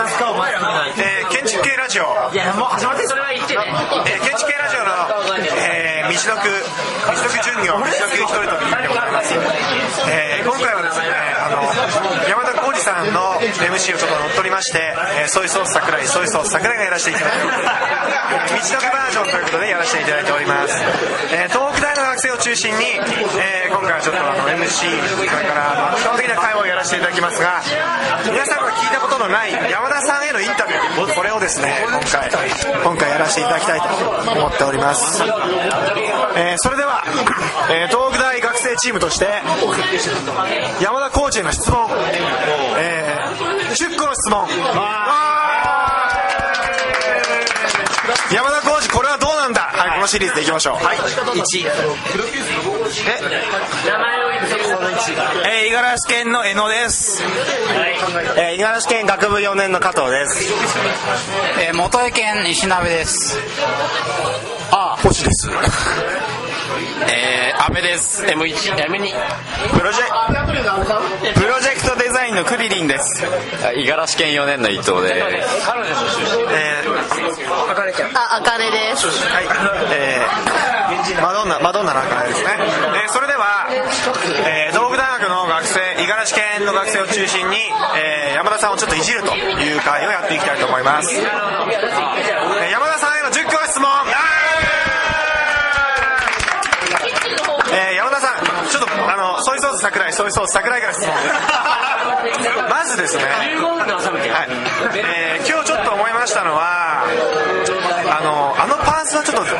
何について話すかをまず考えてえー建築系ラジオ、いやもう始まってそれは言ってねえー建築系ラジオの、えー、未読未読巡業未読一人旅でございます、えー今回はですねあの山田浩二さんの MC をちょっと乗っ取りまして、えーソイソース桜井ソイソース桜井がやらせていただいております未読バージョンということでやらせていただいております、えー東北大の学生を中心に、えー今回はちょっとあの MC それからあの基本的な会話をやらせていただきますが皆さんが聞いたことのない山田さんへのインタビューこれをですね今回今回やらせていただきたいと思っております、えーそれでは、えー東北大学生チームとして山田コーチへの質問、えー10個の質問山田コーチこれはどうなんだ？はいこのシリーズでいきましょうはい1名前を言ってその1えー、五十嵐県の江野です。えー、五十嵐県学部4年の加藤です。えー、元江県石鍋です。あ、星です。えー、安倍です。M1、M2。プロジェ、プロジェクトデザインのクリリンです。五十嵐県4年の伊藤です。えあ、あかねです。ー、はい、えー、マドンナ、マドンナの赤ですね。えー、それでは、えー、東北大学の学生、五十嵐県の学生を中心に、えー、山田さんをちょっといじるという会をやっていきたいと思います。えー、山田さんへの10個の質問。えー、山田さん、ちょっと、あの、ソイソース桜井、ソイソース桜井から質問です。まずですね、15分で収めてはい。えー今日ちょっと思いましたのはあのあのパーツはちょっとデ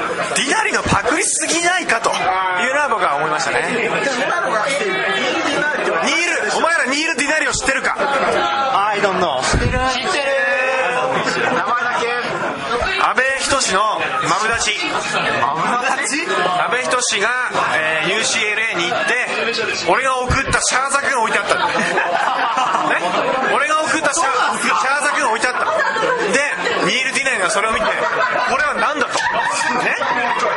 ィナリのパクリすぎないかというのは僕は思いましたね。ニール。お前らニール・ディナリを知ってるか。I don't know. 安倍仁のマブダチ安倍仁が、えー UCLA に行って俺が送ったシャーザクが置いてあったんだ ね？俺が送ったシャーシャーザクが置いてあったでニール・ディナイがそれを見てこれは何だと。ね？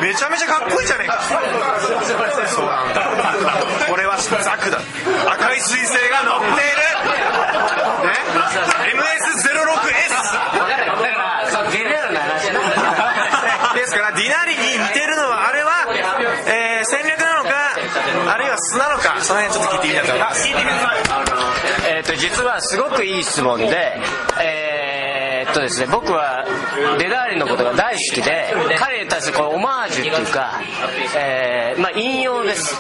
めちゃめちゃかっこいいじゃねえか。そうなんだ。これはザクだすごくいい質問で、えーっとですね、僕はデダーリのことが大好きで彼に対するこのオマージュっていうか、えーまあ、引用です。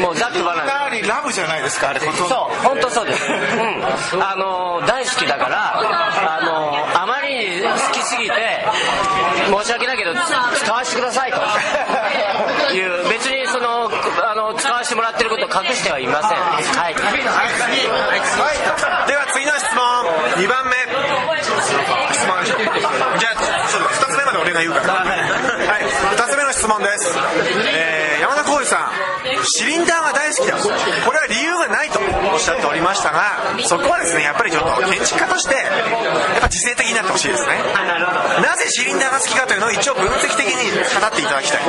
もうざっくばらんダーリンラブじゃないですかあれ本当そう本当そうです、うん、あの大好きだからあのあまりに好きすぎて申し訳ないけどつ使わせてくださいと。いう別にそのあの使わせてもらってることを隠してはいません。はい。はい、では次の質問2番目。質問じゃあちょっと2つ目まで俺が言うから。はい。2つ目の質問です、えー山田浩二さんシリンダーが大好きだ。これは理由がないとおっしゃっておりましたがそこはですねやっぱりちょっと建築家としてやっぱ自制的になってほしいですね。なぜシリンダーが好きかというのを一応分析的に語っていただきたい。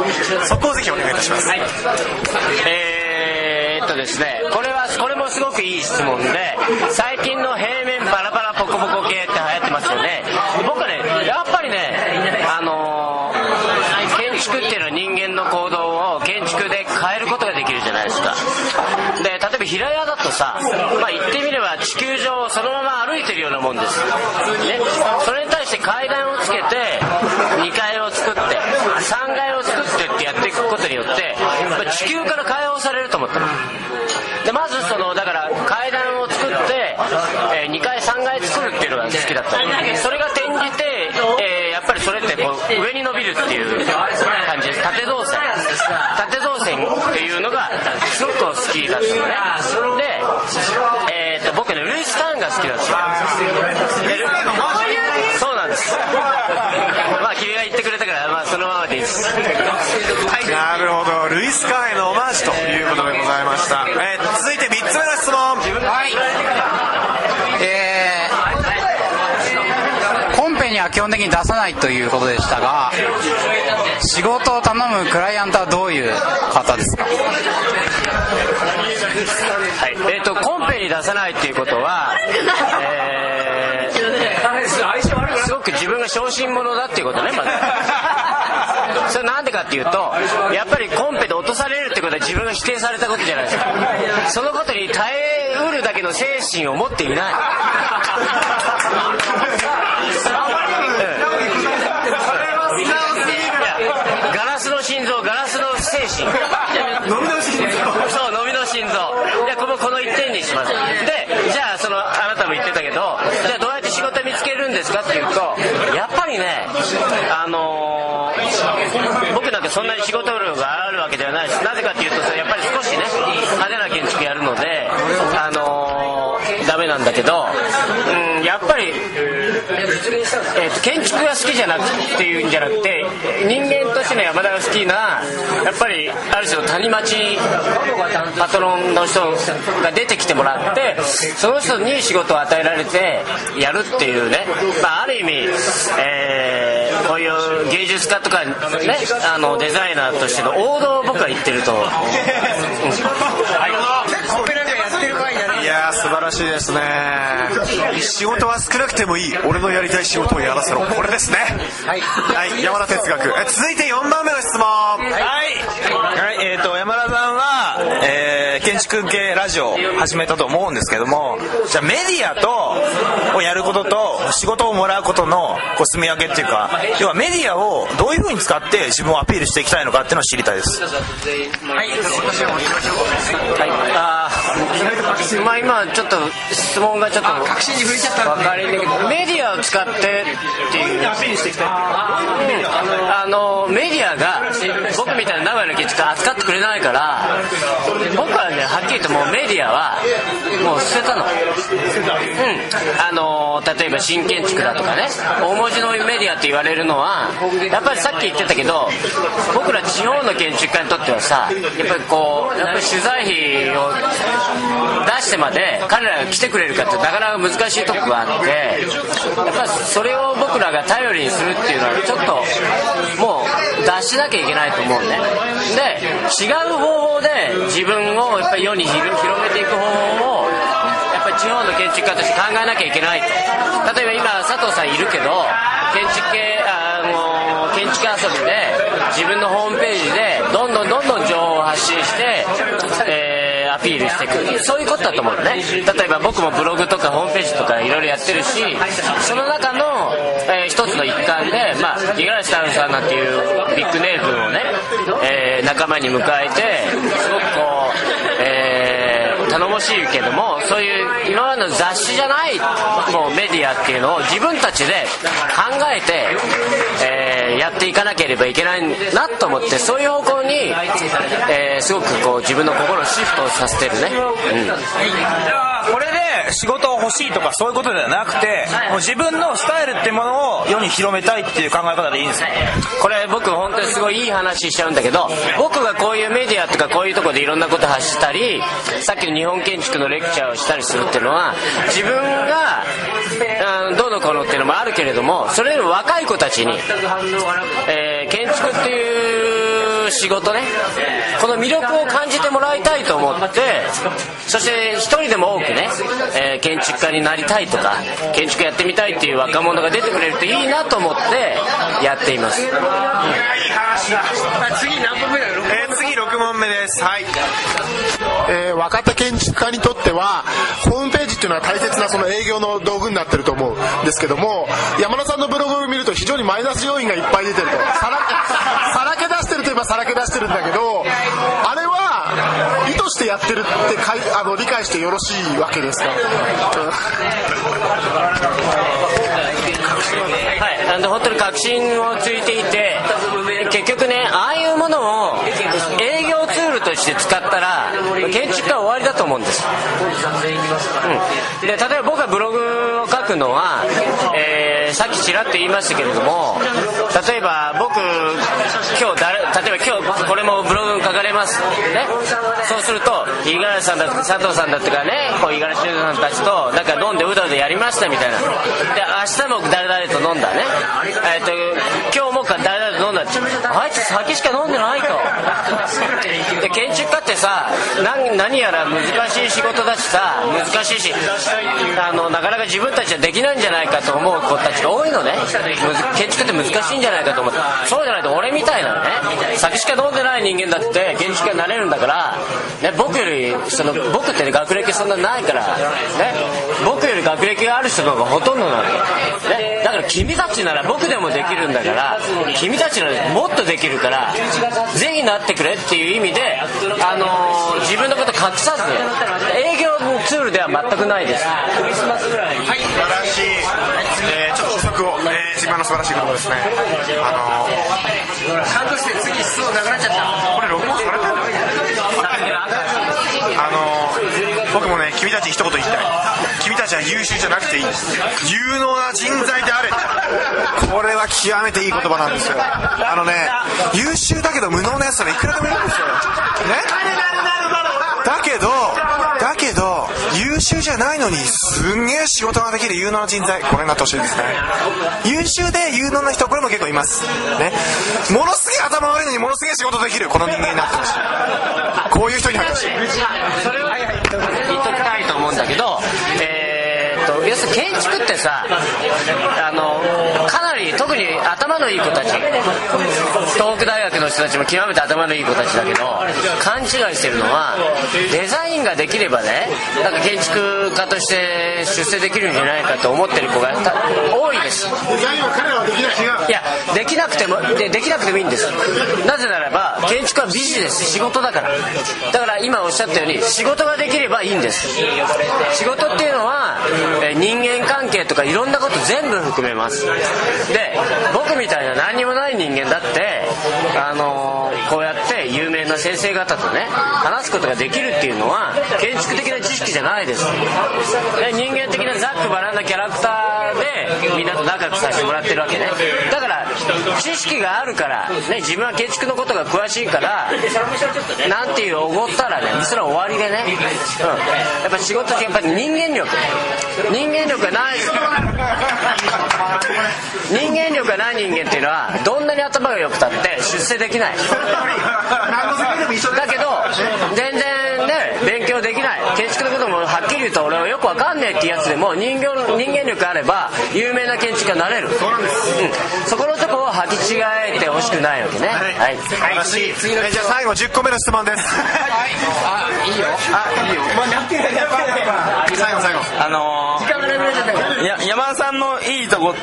そこをぜひお願いいたします、えーっとですねこれはこれもすごくいい質問で最近の平面バラバラポコポコ系って流行ってますよね。僕はねやっぱりねあのー建築っていうのは人間の行動を建築で変えることができるじゃないですか。で例えば平屋だとさ、まあ、言ってみれば地球上をそのまま歩いてるようなもんです、ね、それに対して階段をつけて2階を作って3階を作ってってやっていくことによってま地球から解放されると思ったの それが転じて、えーやっぱりそれってこう 上に伸びるっていう感じです。縦動線。縦動線っていうのがすごく好きだったのね。で、えー、と僕ねルイス・カーンが好きなんですよでルそうなんです。まあ君が言ってくれたからまあそのままでいいです。なるほど。ルイス・カーへのオマージュということでございました、えー続いて3つ目の質問はい。えー、コンペには基本的に出さないということでしたが、仕事を頼むクライアントはどういう方ですか？はい。えー、とコンペに出さないっていうことは、えー自分が小心者だっていうことねまず。それなんでかっていうとやっぱりコンペで落とされるってことは自分が否定されたことじゃないですか。そのことに耐えうるだけの精神を持っていない。ガ ラスの心臓ガラスの精神。飲みの心臓。そう飲みの心臓。いやこのこの一点にします。でじゃあそのあなたも言ってたけどじゃあどうやって仕事見つけるんですかっていうとやっぱりねあのー僕なんかそんなに仕事量があるわけではないしなぜかっていうとやっぱり少しね派手な建築やるのであのーダメなんだけど、うん、やっぱり、えーと建築が好きじゃなくていうんじゃなくて人間としての山田が好きなやっぱりある種の谷町パトロンの人が出てきてもらってその人に仕事を与えられてやるっていうね、まあ、ある意味、えーこういう芸術家とかねあのデザイナーとしての王道を僕は言ってると、う。ん。やー素晴らしいですね。仕事は少なくてもいい。俺のやりたい仕事をやらせろ。これですね。はい、山田哲学。え続いて4番目の質問。はい、はいえー、と山田さんは、えー建築系ラジオを始めたと思うんですけどもじゃあメディアとをやることと仕事をもらうことのこう住み分けっていうか要はメディアをどういうふうに使って自分をアピールしていきたいのかっていうのを知りたいです。はい、あー まあ今ちょっと質問がちょっと確信にちゃった分かりにくい。けどメディアを使ってっていう。アピールしていきたい。あのメディアが僕みたいな名古屋の建築家扱ってくれないから僕はねはっきり言ってもうメディアはもう捨てたの。うん。あの例えば新建築だとかね大文字のメディアって言われるのはやっぱりさっき言ってたけど僕ら地方の建築家にとってはさやっぱりこうやっぱり取材費を出してまで彼らが来てくれるかってなかなか難しいとこがあってやっぱそれを僕らが頼りにするっていうのはちょっともう出しなきゃいけないと思うね。で違う方法で自分をやっぱり世に広広めていく方法をやっぱり地方の建築家として考えなきゃいけないと。例えば今佐藤さんいるけど建築系あの建築遊びで自分のホームページでどんどんどんどん情報を発信して、えピールしていくそういうことだと思うね。例えば僕もブログとかホームページとかいろいろやってるしその中の、えー一つの一環でまあ五十嵐太郎さんなんていうビッグネームをね、えー仲間に迎えてすごくこう、頼もしいけどもそういう今までの雑誌じゃないもうメディアっていうのを自分たちで考えて、えーやっていかなければいけないなと思ってそういう方向に、えーすごくこう自分の心をシフトさせてるね、うん。これで仕事を欲しいとかそういうことではなくてもう自分のスタイルっていうものを世に広めたいっていう考え方でいいんですかこれ僕本当にすごいいい話しちゃうんだけど僕がこういうメディアとかこういうとこでいろんなこと発したりさっきの日本建築のレクチャーをしたりするっていうのは自分がうんどうのこうのっていうのもあるけれどもそれよりも若い子たちに、えー建築っていう仕事ねこの魅力を感じてもらいたいと思ってそして一人でも多くね、えー建築家になりたいとか建築やってみたいっていう若者が出てくれるといいなと思ってやっています。えー次6問目です。はい。えー若手建築家にとってはホームページっていうのは大切なその営業の道具になってると思うんですけども山田さんのブログを見ると非常にマイナス要因がいっぱい出てると。さらさらけ出してるといえばさらけ出してるんだけどあれは意図してやってるってかいあの理解してよろしいわけですか、はい、あの本当に確信をついていて結局ねああいうものを営業ツールとして使ったら建築家は終わりだと思うんです、うん、で例えば僕がブログを書くのは、えーさっきちらっと言いましたけれども例えば僕今日誰例えば今日これもブログに書かれます。ね。そうすると五十嵐さんだ佐藤さんだってかね五十嵐さんたちとなんか飲んでうだうだやりましたみたいな。で明日も誰々と飲んだね。えっ、と今日もか誰々と飲んだあいつ酒しか飲んでないと。で建築家ってさ何何やら難しい仕事だしさ難しいしあのなかなか自分たちはできないんじゃないかと思う子たちが多いのね。建築って難しいんじゃないかと思ってそうじゃないと俺みたいなのね。酒しか飲んでない人間だって建築家になれるんだから、ね、僕よりその僕って、ね、学歴そんなないから、ね、僕より学歴がある人の方がほとんどなの、ね、だから君たちなら僕でもできるんだから君たちならもっとできるからぜひなってくれっていう意味で、あのー自分のこと隠さず営業ツールでは全くないです。クリスマスぐらいはい素晴らしい、えーを、えー、自慢の素晴らしいことですね。あのカットして次質問なくなっちゃった。これ録音されてるあの僕もね君たちに一言言いたい。君たちは優秀じゃなくていい。有能な人材であれ。これは極めていい言葉なんですよ。あのね優秀だけど無能なやつはいくらでもいるんですよ。ね？だけど優秀じゃないのにすんげえ仕事ができる有能な人材これになってほしいですね。優秀で有能な人これも結構います。ね。ものすげえ頭悪いのにものすげえ仕事できるこの人間になってほしい。こういう人になってほしい。それは言っときたいと思うんだけど、えーっと要するに建築ってさあのかなり特に頭のいい子たち東北大学の人たちも極めて頭のいい子たちだけど勘違いしてるのはデザができればねなんか建築家として出世できるんじゃないかと思ってる子がた多いです。いいやできなくてもでできなくてもいいんです。なぜならば建築はビジネス仕事だから。だから今おっしゃったように仕事ができればいいんです。仕事っていうのはえー人間関係とかいろんなこと全部含めます。で僕みたいな何にもない人間だってあのーこうやって有名な先生方とね話すことができるっていうのは建築的な知識じゃないです。で人間的なざっくばらんなキャラクターでみんなと仲良くさせてもらってるわけね。だから知識があるから、ね、自分は建築のことが詳しいからなんていうおごったらねそれは終わりでね、うん、やっぱ仕事ってやっぱり人間力。人間力がない。人間力がない人間っていうのはどんなに頭が良くたって出世できない。だけど全然ね勉強できない。建築のこともはっきり言うと俺はよくわかんねえってやつでも人間人間力あれば有名な建築家になれる。そうなんです、そこのとこを履き違えてほしくないわけね。はい、素晴らしい。次のじゃあ最後10個目の質問です。あいいよ。あいいよ。最後最後。あのー、や山田さんのいいとこ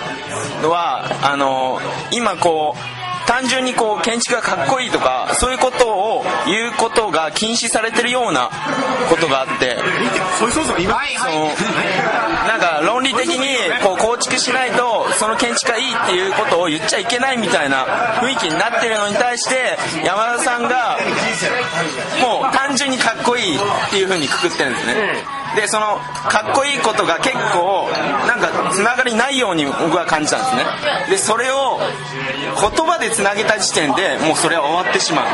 はあのー、今こう単純にこう建築がかっこいいとかそういうことを言うことが禁止されてるようなことがあって。そうそうそう今。そのなんか論理的にこう構築しないとその建築がいいっていうことを言っちゃいけないみたいな雰囲気になってるのに対して山田さんがもう単純にかっこいいっていう風にくくってるんですね。でそのかっこいいことが結構なんかつながりないように僕は感じたんですね。でそれを言葉でつなげた時点でもうそれは終わってしまう。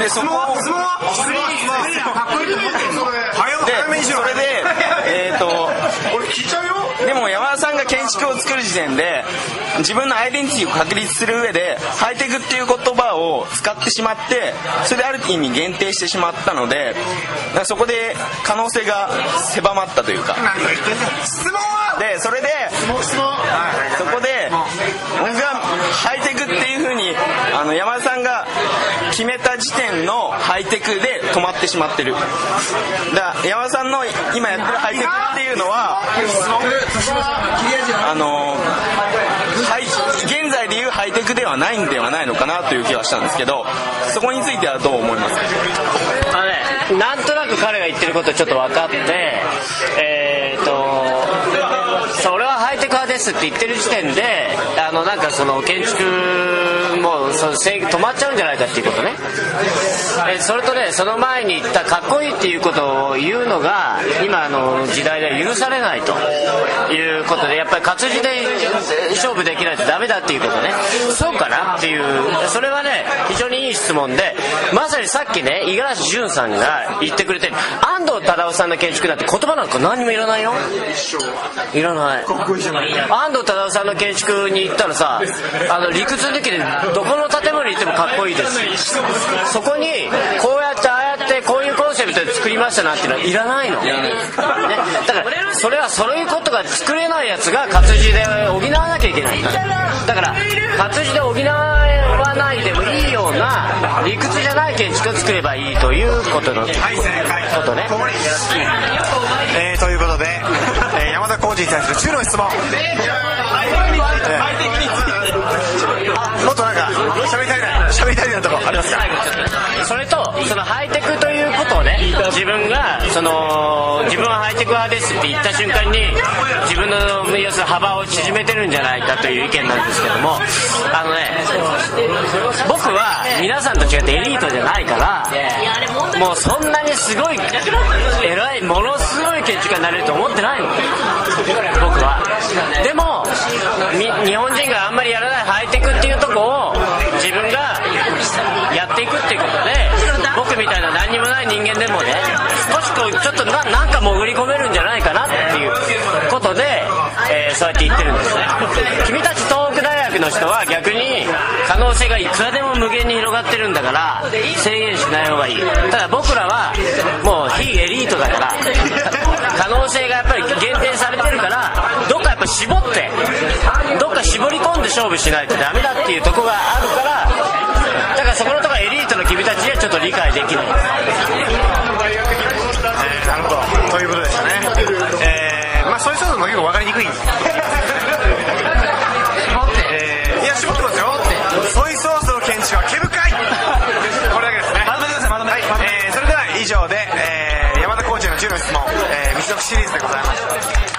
でそこを質問は質問は質問はそれでえっ、とでも山田さんが建築を作る時点で自分のアイデンティティを確立する上でハイテクっていう言葉を使ってしまってそれである意味限定してしまったのでそこで可能性が狭まったというか質問はでそれでそこで僕がハイテクっていう風にあの山田さんが決めた時点のハイテクで止まってしまってる。だから山田さんの今やってるハイテクっていうのはあのはい現在でいうハイテクではないんではないのかなという気はしたんですけどそこについてはどう思いますあのね、なんとなく彼が言ってることちょっと分かって、えー、と、それはハイテク派ですって言ってる時点で、あの、なんかその建築もその制止まっちゃうんじゃないかっていうことね。えーそれとね、その前に言ったかっこいいっていうことを言うのが、今の時代では許されないということで、やっぱり活字で勝負できないとダメだっていうことね。そうかなっていう、それはね、非常にいい質問で、まさにさっきね、五十嵐潤さんが言ってくれてる、安藤忠雄さんの建築なんて言葉なんか何にもいらないよ。いらない。安藤忠雄さんの建築に行ったらさあの理屈抜きでどこの建物に行ってもかっこいいです。そこにこうやってああやってこういうコンセプトで作りましたなんていうのはいらないの、ね、だからそれはそういうことが作れないやつが活字で補わなきゃいけない。だから活字で補わないでもいいような理屈じゃない建築を作ればいいということの、はい正解。ことね。えーということで、えー山田浩二に対する10の質問、もっとなんか喋りたいな喋りたいなとこありますか？それとそのハイテクということをね自分がその自分はハイテク派ですって言った瞬間に自分の要する幅を縮めてるんじゃないかという意見なんですけどもあのね僕は皆さんと違ってエリートじゃないからもうそんなにすごい偉いものすごい建築家になれると思ってないの。僕は。でも日本人があんまりやらないハイテクっていうとこを自分がやっていくっていうこと。みたいな何にもない人間でもね少しこうちょっとななんか潜り込めるんじゃないかなっていうことで、えーそうやって言ってるんですね。君たち東北大学の人は逆に可能性がいくらでも無限に広がってるんだから制限しない方がいい。ただ僕らはもう非エリートだから可能性がやっぱり限定されてるからどっかやっぱ絞ってどっか絞り込んで勝負しないとダメだっていうとこがあるからだからそこのところエリートの君たちにはちょっと理解できないえーなるほど。ということでしたね。えーまあソイソースも結構分かりにくい。えーいや絞ってますよ。ソイソースの建築は毛深い。これだけですね。まとめてくださいまとめて、えーそれでは以上で、えー山田コーチへの10の質問、えー、道のくシリーズでございました